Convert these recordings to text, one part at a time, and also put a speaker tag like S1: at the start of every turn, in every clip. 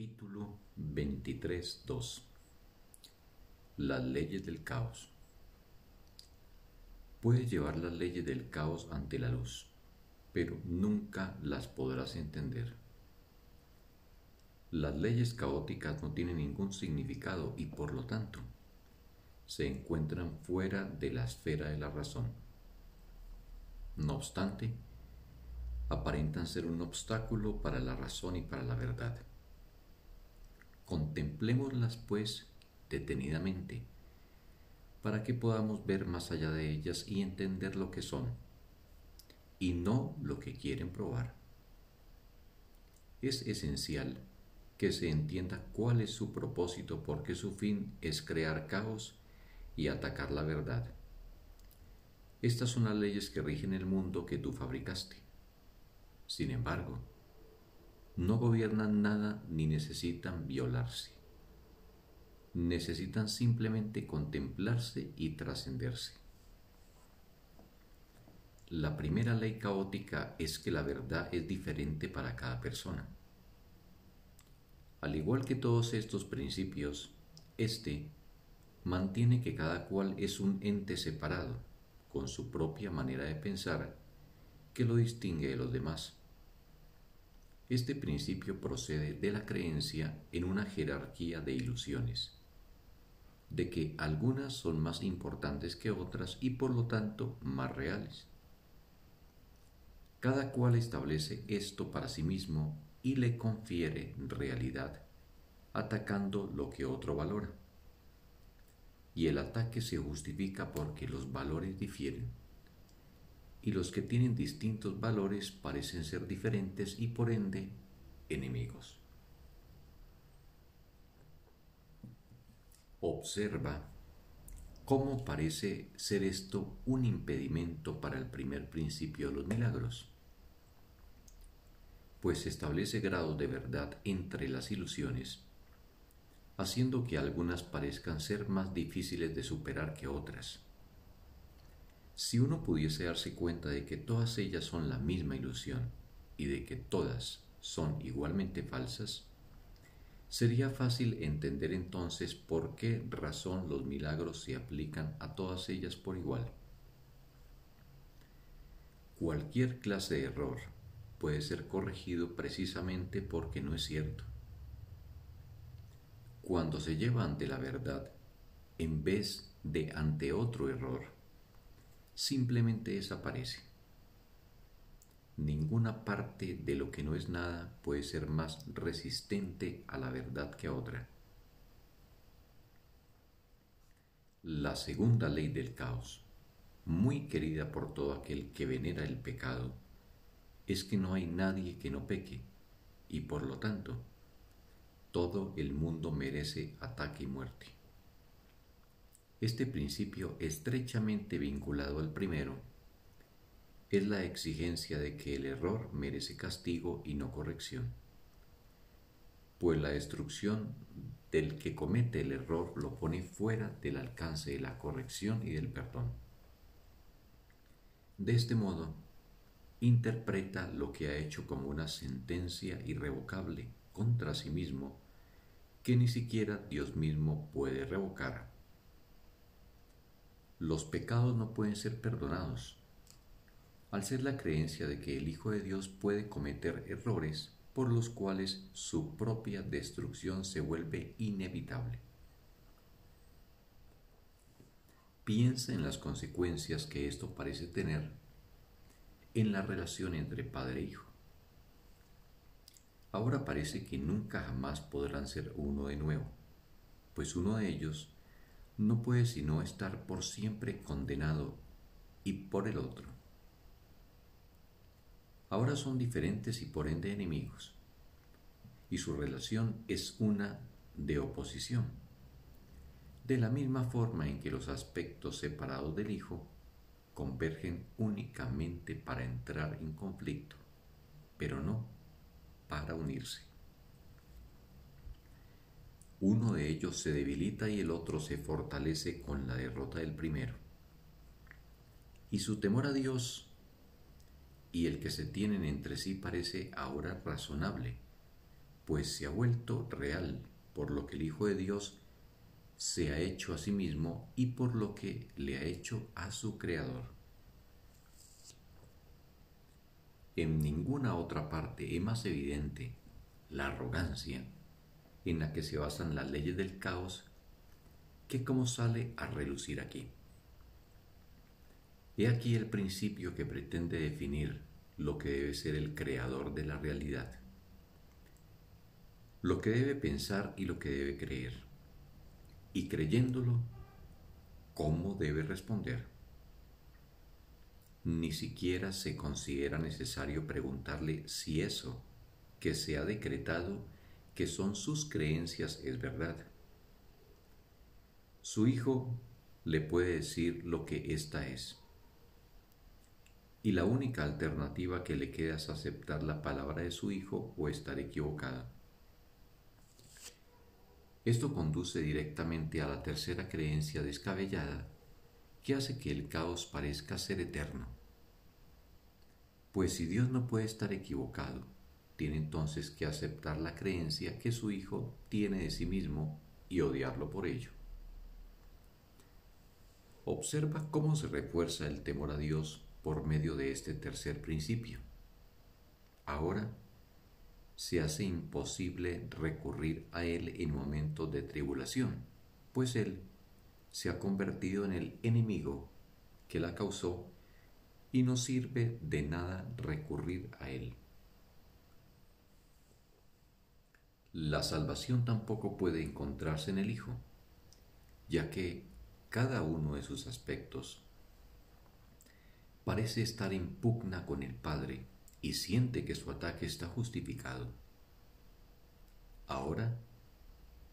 S1: Capítulo 23.2 Las leyes del caos Puedes llevar las leyes del caos ante la luz, pero nunca las podrás entender. Las leyes caóticas no tienen ningún significado y por lo tanto se encuentran fuera de la esfera de la razón. No obstante, aparentan ser un obstáculo para la razón y para la verdad. Contemplémoslas, pues, detenidamente, para que podamos ver más allá de ellas y entender lo que son, y no lo que quieren probar. Es esencial que se entienda cuál es su propósito porque su fin es crear caos y atacar la verdad. Estas son las leyes que rigen el mundo que tú fabricaste. Sin embargo, no gobiernan nada ni necesitan violarse. Necesitan simplemente contemplarse y trascenderse. La primera ley caótica es que la verdad es diferente para cada persona. Al igual que todos estos principios, este mantiene que cada cual es un ente separado, con su propia manera de pensar, que lo distingue de los demás. Este principio procede de la creencia en una jerarquía de ilusiones, de que algunas son más importantes que otras y por lo tanto más reales. Cada cual establece esto para sí mismo y le confiere realidad, atacando lo que otro valora. Y el ataque se justifica porque los valores difieren y los que tienen distintos valores parecen ser diferentes y por ende enemigos. Observa cómo parece ser esto un impedimento para el primer principio de los milagros, pues establece grados de verdad entre las ilusiones, haciendo que algunas parezcan ser más difíciles de superar que otras si uno pudiese darse cuenta de que todas ellas son la misma ilusión y de que todas son igualmente falsas, sería fácil entender entonces por qué razón los milagros se aplican a todas ellas por igual. Cualquier clase de error puede ser corregido precisamente porque no es cierto. Cuando se lleva ante la verdad, en vez de ante otro error, simplemente desaparece. Ninguna parte de lo que no es nada puede ser más resistente a la verdad que otra. La segunda ley del caos, muy querida por todo aquel que venera el pecado, es que no hay nadie que no peque y por lo tanto todo el mundo merece ataque y muerte. Este principio estrechamente vinculado al primero es la exigencia de que el error merece castigo y no corrección, pues la destrucción del que comete el error lo pone fuera del alcance de la corrección y del perdón. De este modo, interpreta lo que ha hecho como una sentencia irrevocable contra sí mismo que ni siquiera Dios mismo puede revocar los pecados no pueden ser perdonados. Al ser la creencia de que el Hijo de Dios puede cometer errores por los cuales su propia destrucción se vuelve inevitable. Piensa en las consecuencias que esto parece tener en la relación entre padre e hijo. Ahora parece que nunca jamás podrán ser uno de nuevo, pues uno de ellos no puede sino estar por siempre condenado y por el otro. Ahora son diferentes y por ende enemigos, y su relación es una de oposición, de la misma forma en que los aspectos separados del Hijo convergen únicamente para entrar en conflicto, pero no para unirse. Uno de ellos se debilita y el otro se fortalece con la derrota del primero. Y su temor a Dios y el que se tienen entre sí parece ahora razonable, pues se ha vuelto real por lo que el Hijo de Dios se ha hecho a sí mismo y por lo que le ha hecho a su Creador. En ninguna otra parte es más evidente la arrogancia en la que se basan las leyes del caos que como sale a relucir aquí. He aquí el principio que pretende definir lo que debe ser el creador de la realidad, lo que debe pensar y lo que debe creer, y creyéndolo, cómo debe responder. Ni siquiera se considera necesario preguntarle si eso que se ha decretado que son sus creencias es verdad. Su hijo le puede decir lo que ésta es. Y la única alternativa que le queda es aceptar la palabra de su hijo o estar equivocada. Esto conduce directamente a la tercera creencia descabellada que hace que el caos parezca ser eterno. Pues si Dios no puede estar equivocado, tiene entonces que aceptar la creencia que su hijo tiene de sí mismo y odiarlo por ello. Observa cómo se refuerza el temor a Dios por medio de este tercer principio. Ahora se hace imposible recurrir a Él en momentos de tribulación, pues Él se ha convertido en el enemigo que la causó y no sirve de nada recurrir a Él. La salvación tampoco puede encontrarse en el Hijo, ya que cada uno de sus aspectos parece estar en pugna con el Padre y siente que su ataque está justificado. Ahora,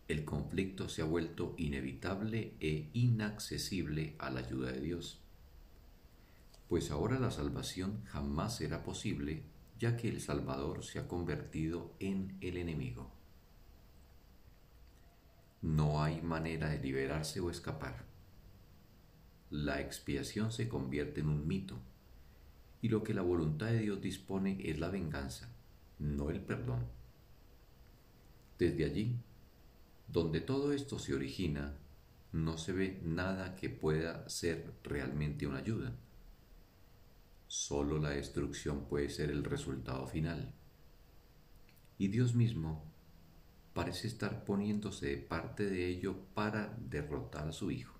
S1: el conflicto se ha vuelto inevitable e inaccesible a la ayuda de Dios, pues ahora la salvación jamás será posible ya que el Salvador se ha convertido en el enemigo. No hay manera de liberarse o escapar. La expiación se convierte en un mito y lo que la voluntad de Dios dispone es la venganza, no el perdón. Desde allí, donde todo esto se origina, no se ve nada que pueda ser realmente una ayuda. Solo la destrucción puede ser el resultado final. Y Dios mismo parece estar poniéndose de parte de ello para derrotar a su hijo.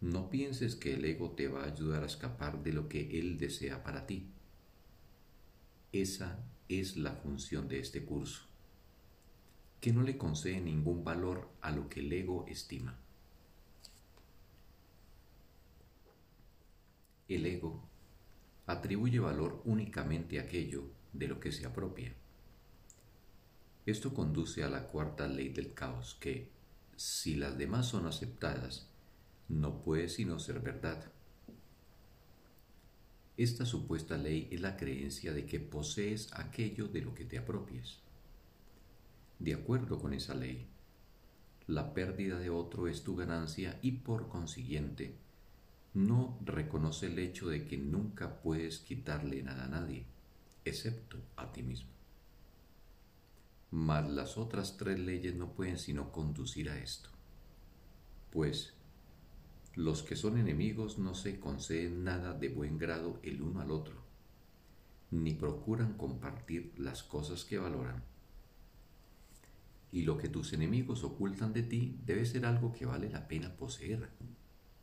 S1: No pienses que el ego te va a ayudar a escapar de lo que él desea para ti. Esa es la función de este curso, que no le concede ningún valor a lo que el ego estima. El ego atribuye valor únicamente a aquello de lo que se apropia. Esto conduce a la cuarta ley del caos, que, si las demás son aceptadas, no puede sino ser verdad. Esta supuesta ley es la creencia de que posees aquello de lo que te apropies. De acuerdo con esa ley, la pérdida de otro es tu ganancia y por consiguiente no reconoce el hecho de que nunca puedes quitarle nada a nadie, excepto a ti mismo mas las otras tres leyes no pueden sino conducir a esto. Pues los que son enemigos no se conceden nada de buen grado el uno al otro, ni procuran compartir las cosas que valoran. Y lo que tus enemigos ocultan de ti debe ser algo que vale la pena poseer,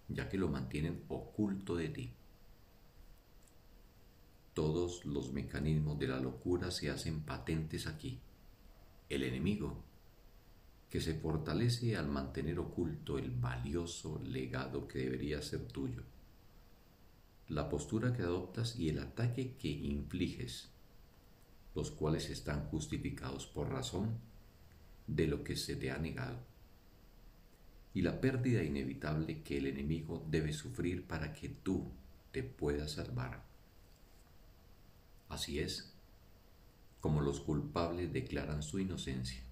S1: ya que lo mantienen oculto de ti. Todos los mecanismos de la locura se hacen patentes aquí el enemigo, que se fortalece al mantener oculto el valioso legado que debería ser tuyo, la postura que adoptas y el ataque que infliges, los cuales están justificados por razón de lo que se te ha negado, y la pérdida inevitable que el enemigo debe sufrir para que tú te puedas salvar. Así es, como los culpables declaran su inocencia.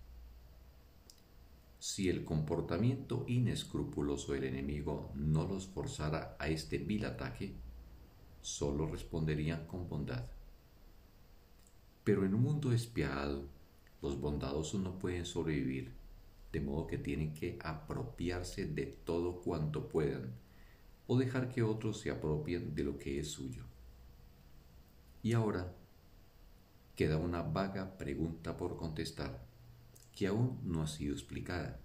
S1: Si el comportamiento inescrupuloso del enemigo no los forzara a este vil ataque, solo responderían con bondad. Pero en un mundo espiado Los bondadosos no pueden sobrevivir, de modo que tienen que apropiarse de todo cuanto puedan o dejar que otros se apropien de lo que es suyo. Y ahora queda una vaga pregunta por contestar, que aún no ha sido explicada.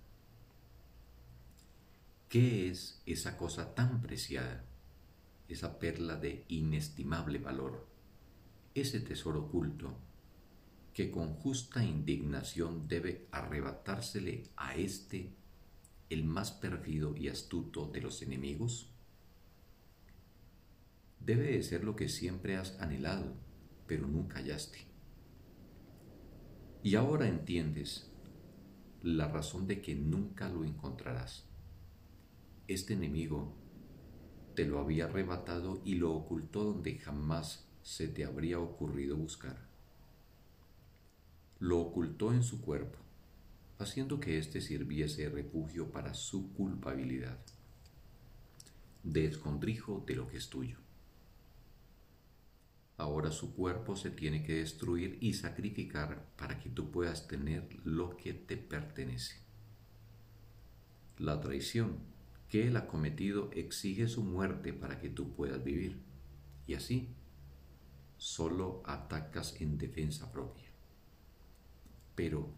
S1: ¿Qué es esa cosa tan preciada, esa perla de inestimable valor, ese tesoro oculto que con justa indignación debe arrebatársele a éste el más perfido y astuto de los enemigos? Debe de ser lo que siempre has anhelado, pero nunca hallaste. Y ahora entiendes la razón de que nunca lo encontrarás. Este enemigo te lo había arrebatado y lo ocultó donde jamás se te habría ocurrido buscar. Lo ocultó en su cuerpo, haciendo que éste sirviese de refugio para su culpabilidad, de escondrijo de lo que es tuyo. Ahora su cuerpo se tiene que destruir y sacrificar para que tú puedas tener lo que te pertenece. La traición que él ha cometido exige su muerte para que tú puedas vivir. Y así, solo atacas en defensa propia. Pero,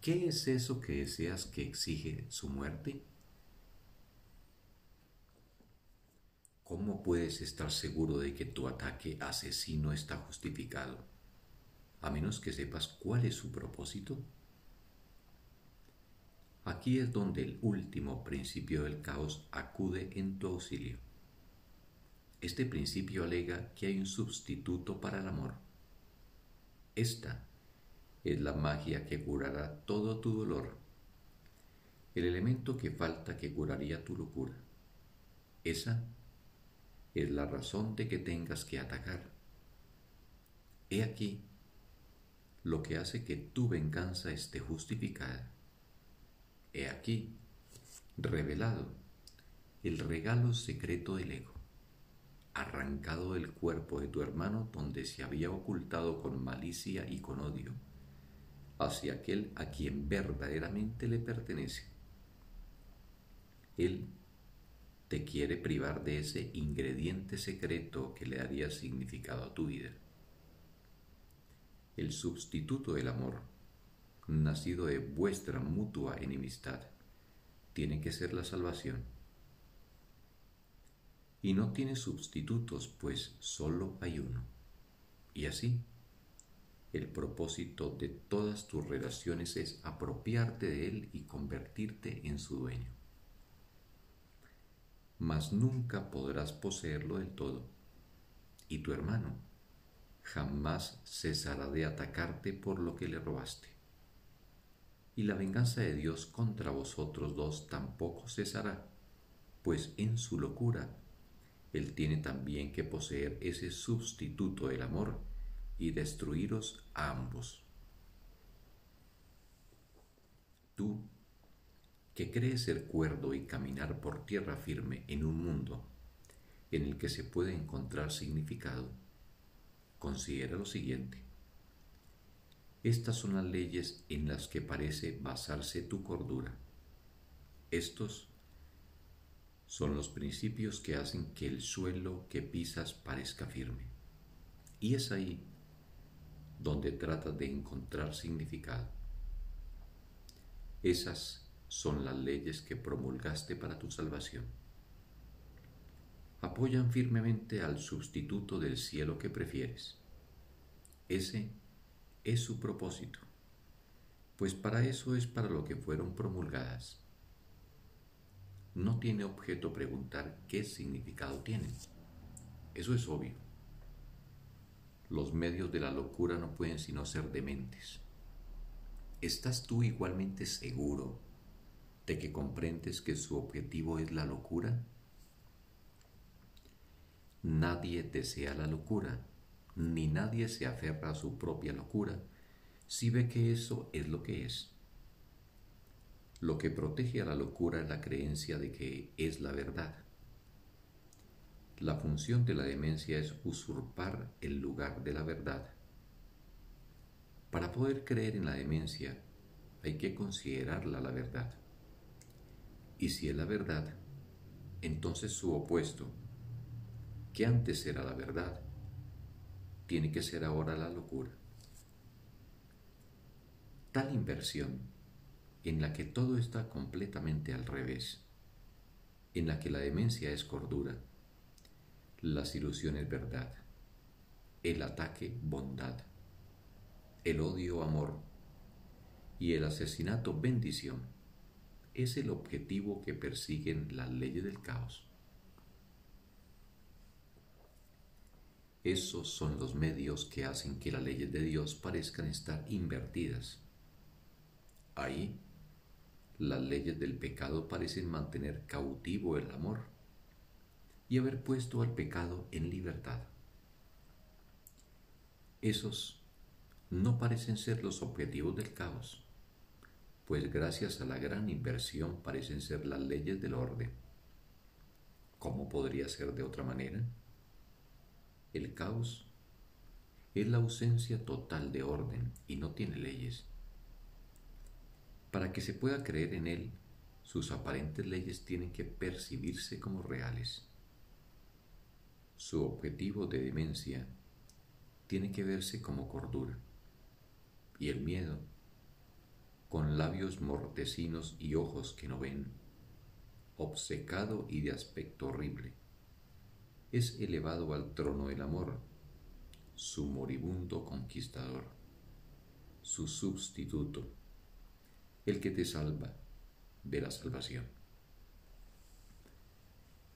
S1: ¿qué es eso que deseas que exige su muerte? ¿Cómo puedes estar seguro de que tu ataque asesino está justificado, a menos que sepas cuál es su propósito? Aquí es donde el último principio del caos acude en tu auxilio. Este principio alega que hay un sustituto para el amor. Esta es la magia que curará todo tu dolor, el elemento que falta que curaría tu locura. Esa es la razón de que tengas que atacar. He aquí lo que hace que tu venganza esté justificada. He aquí, revelado, el regalo secreto del ego, arrancado del cuerpo de tu hermano donde se había ocultado con malicia y con odio, hacia aquel a quien verdaderamente le pertenece. Él te quiere privar de ese ingrediente secreto que le daría significado a tu vida. El sustituto del amor nacido de vuestra mutua enemistad, tiene que ser la salvación. Y no tiene sustitutos, pues solo hay uno. Y así, el propósito de todas tus relaciones es apropiarte de él y convertirte en su dueño. Mas nunca podrás poseerlo del todo, y tu hermano jamás cesará de atacarte por lo que le robaste y la venganza de Dios contra vosotros dos tampoco cesará, pues en su locura Él tiene también que poseer ese sustituto del amor y destruiros a ambos. Tú, que crees ser cuerdo y caminar por tierra firme en un mundo en el que se puede encontrar significado, considera lo siguiente. Estas son las leyes en las que parece basarse tu cordura. Estos son los principios que hacen que el suelo que pisas parezca firme. Y es ahí donde tratas de encontrar significado. Esas son las leyes que promulgaste para tu salvación. Apoyan firmemente al sustituto del cielo que prefieres. Ese es su propósito, pues para eso es para lo que fueron promulgadas. No tiene objeto preguntar qué significado tienen. Eso es obvio. Los medios de la locura no pueden sino ser dementes. ¿Estás tú igualmente seguro de que comprendes que su objetivo es la locura? Nadie desea la locura ni nadie se aferra a su propia locura si ve que eso es lo que es. Lo que protege a la locura es la creencia de que es la verdad. La función de la demencia es usurpar el lugar de la verdad. Para poder creer en la demencia hay que considerarla la verdad. Y si es la verdad, entonces su opuesto, que antes era la verdad, tiene que ser ahora la locura. Tal inversión, en la que todo está completamente al revés, en la que la demencia es cordura, las ilusiones verdad, el ataque bondad, el odio amor y el asesinato bendición, es el objetivo que persiguen las leyes del caos. Esos son los medios que hacen que las leyes de Dios parezcan estar invertidas. Ahí, las leyes del pecado parecen mantener cautivo el amor y haber puesto al pecado en libertad. Esos no parecen ser los objetivos del caos, pues gracias a la gran inversión parecen ser las leyes del orden. ¿Cómo podría ser de otra manera? El caos es la ausencia total de orden y no tiene leyes. Para que se pueda creer en él, sus aparentes leyes tienen que percibirse como reales. Su objetivo de demencia tiene que verse como cordura. Y el miedo, con labios mortecinos y ojos que no ven, obcecado y de aspecto horrible es elevado al trono del amor, su moribundo conquistador, su sustituto, el que te salva de la salvación.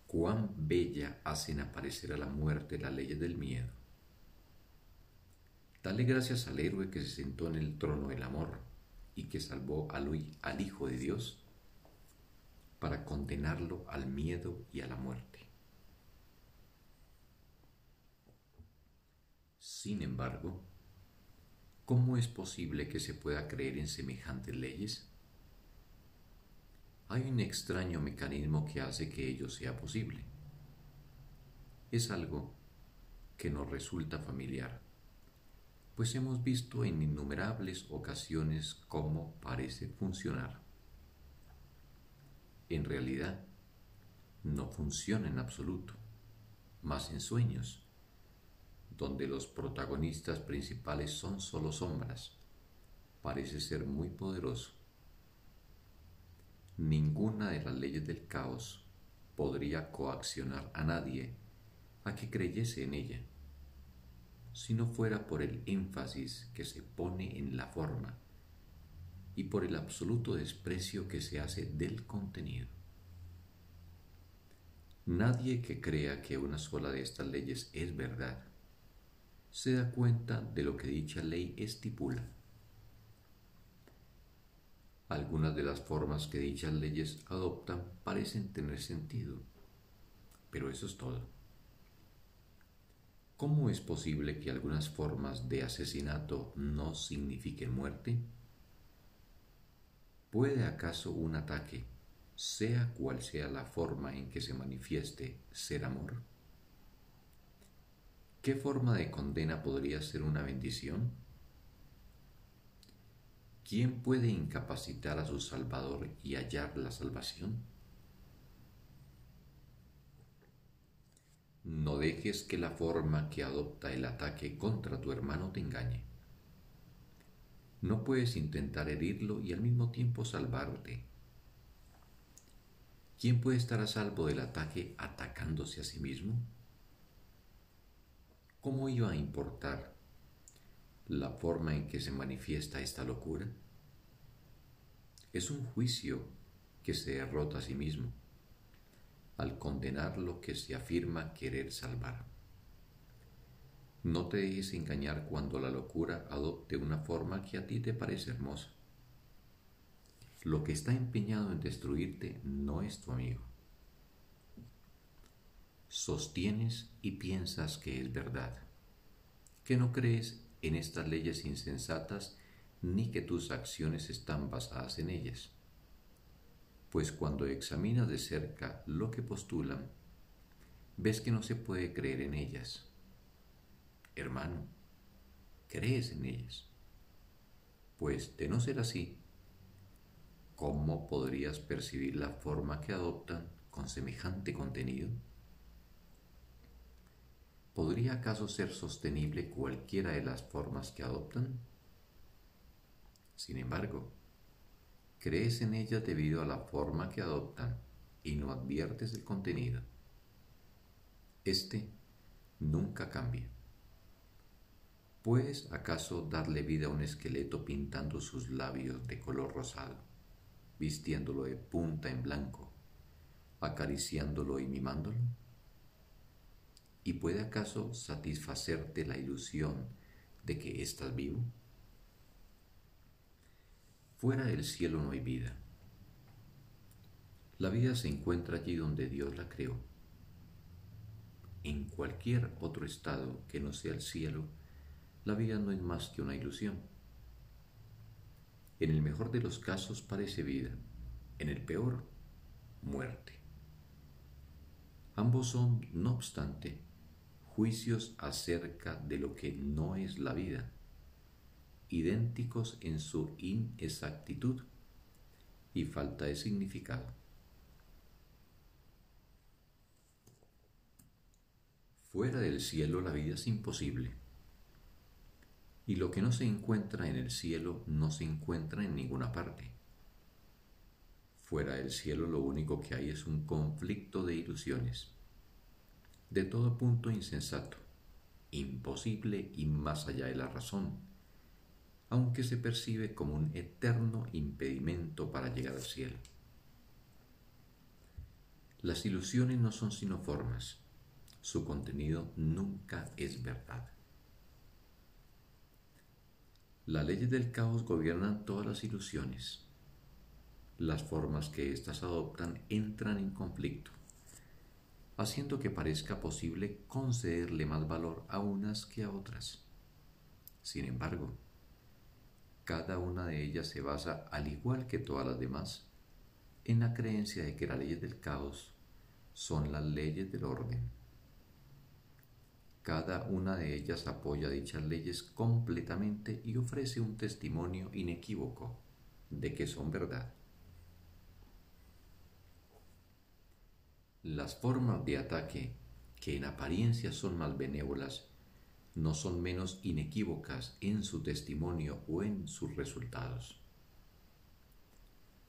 S1: Cuán bella hacen aparecer a la muerte las leyes del miedo. Dale gracias al héroe que se sentó en el trono del amor y que salvó al, al Hijo de Dios para condenarlo al miedo y a la muerte. Sin embargo, ¿cómo es posible que se pueda creer en semejantes leyes? Hay un extraño mecanismo que hace que ello sea posible. Es algo que nos resulta familiar, pues hemos visto en innumerables ocasiones cómo parece funcionar. En realidad, no funciona en absoluto, más en sueños donde los protagonistas principales son solo sombras, parece ser muy poderoso. Ninguna de las leyes del caos podría coaccionar a nadie a que creyese en ella, si no fuera por el énfasis que se pone en la forma y por el absoluto desprecio que se hace del contenido. Nadie que crea que una sola de estas leyes es verdad se da cuenta de lo que dicha ley estipula. Algunas de las formas que dichas leyes adoptan parecen tener sentido, pero eso es todo. ¿Cómo es posible que algunas formas de asesinato no signifiquen muerte? ¿Puede acaso un ataque, sea cual sea la forma en que se manifieste, ser amor? ¿Qué forma de condena podría ser una bendición? ¿Quién puede incapacitar a su Salvador y hallar la salvación? No dejes que la forma que adopta el ataque contra tu hermano te engañe. No puedes intentar herirlo y al mismo tiempo salvarte. ¿Quién puede estar a salvo del ataque atacándose a sí mismo? ¿cómo iba a importar la forma en que se manifiesta esta locura? Es un juicio que se derrota a sí mismo al condenar lo que se afirma querer salvar. No te dejes engañar cuando la locura adopte una forma que a ti te parece hermosa. Lo que está empeñado en destruirte no es tu amigo sostienes y piensas que es verdad, que no crees en estas leyes insensatas ni que tus acciones están basadas en ellas. Pues cuando examinas de cerca lo que postulan, ves que no se puede creer en ellas. Hermano, crees en ellas. Pues de no ser así, ¿cómo podrías percibir la forma que adoptan con semejante contenido? ¿Podría acaso ser sostenible cualquiera de las formas que adoptan? Sin embargo, crees en ellas debido a la forma que adoptan y no adviertes el contenido. Este nunca cambia. ¿Puedes acaso darle vida a un esqueleto pintando sus labios de color rosado, vistiéndolo de punta en blanco, acariciándolo y mimándolo? ¿Y puede acaso satisfacerte la ilusión de que estás vivo? Fuera del cielo no hay vida. La vida se encuentra allí donde Dios la creó. En cualquier otro estado que no sea el cielo, la vida no es más que una ilusión. En el mejor de los casos parece vida, en el peor, muerte. Ambos son, no obstante, juicios acerca de lo que no es la vida, idénticos en su inexactitud y falta de significado. Fuera del cielo la vida es imposible, y lo que no se encuentra en el cielo no se encuentra en ninguna parte. Fuera del cielo lo único que hay es un conflicto de ilusiones de todo punto insensato, imposible y más allá de la razón, aunque se percibe como un eterno impedimento para llegar al cielo. Las ilusiones no son sino formas, su contenido nunca es verdad. Las leyes del caos gobiernan todas las ilusiones. Las formas que éstas adoptan entran en conflicto haciendo que parezca posible concederle más valor a unas que a otras. Sin embargo, cada una de ellas se basa, al igual que todas las demás, en la creencia de que las leyes del caos son las leyes del orden. Cada una de ellas apoya dichas leyes completamente y ofrece un testimonio inequívoco de que son verdad. Las formas de ataque, que en apariencia son más benévolas, no son menos inequívocas en su testimonio o en sus resultados.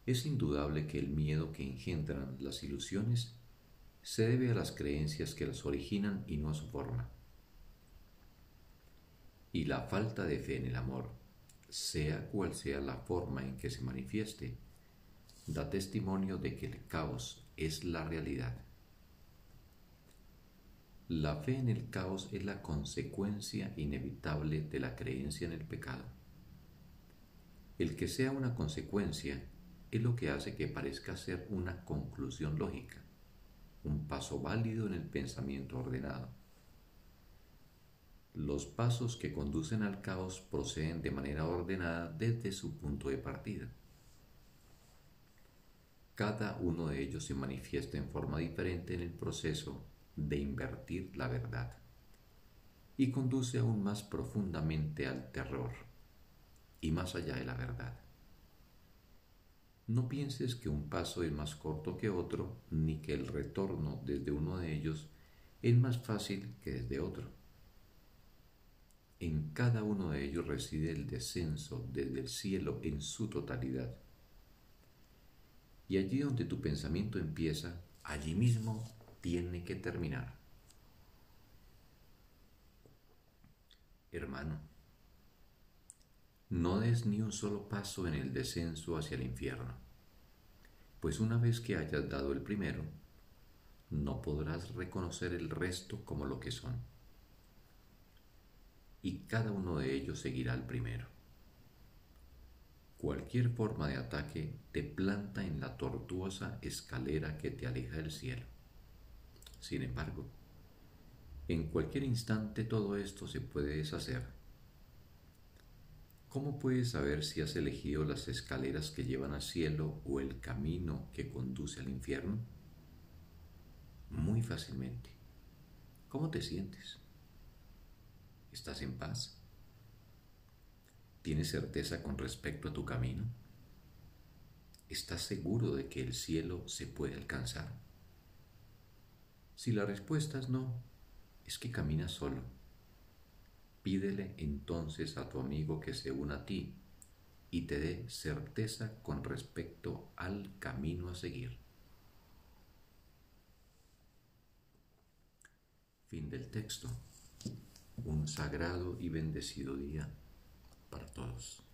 S1: Es indudable que el miedo que engendran las ilusiones se debe a las creencias que las originan y no a su forma. Y la falta de fe en el amor, sea cual sea la forma en que se manifieste, da testimonio de que el caos es la realidad. La fe en el caos es la consecuencia inevitable de la creencia en el pecado. El que sea una consecuencia es lo que hace que parezca ser una conclusión lógica, un paso válido en el pensamiento ordenado. Los pasos que conducen al caos proceden de manera ordenada desde su punto de partida. Cada uno de ellos se manifiesta en forma diferente en el proceso de invertir la verdad y conduce aún más profundamente al terror y más allá de la verdad. No pienses que un paso es más corto que otro, ni que el retorno desde uno de ellos es más fácil que desde otro. En cada uno de ellos reside el descenso desde el cielo en su totalidad y allí donde tu pensamiento empieza, allí mismo tiene que terminar. Hermano, no des ni un solo paso en el descenso hacia el infierno, pues una vez que hayas dado el primero, no podrás reconocer el resto como lo que son, y cada uno de ellos seguirá al primero. Cualquier forma de ataque te planta en la tortuosa escalera que te aleja del cielo. Sin embargo, en cualquier instante todo esto se puede deshacer. ¿Cómo puedes saber si has elegido las escaleras que llevan al cielo o el camino que conduce al infierno? Muy fácilmente. ¿Cómo te sientes? ¿Estás en paz? ¿Tienes certeza con respecto a tu camino? ¿Estás seguro de que el cielo se puede alcanzar? Si la respuesta es no, es que caminas solo. Pídele entonces a tu amigo que se una a ti y te dé certeza con respecto al camino a seguir. Fin del texto. Un sagrado y bendecido día para todos.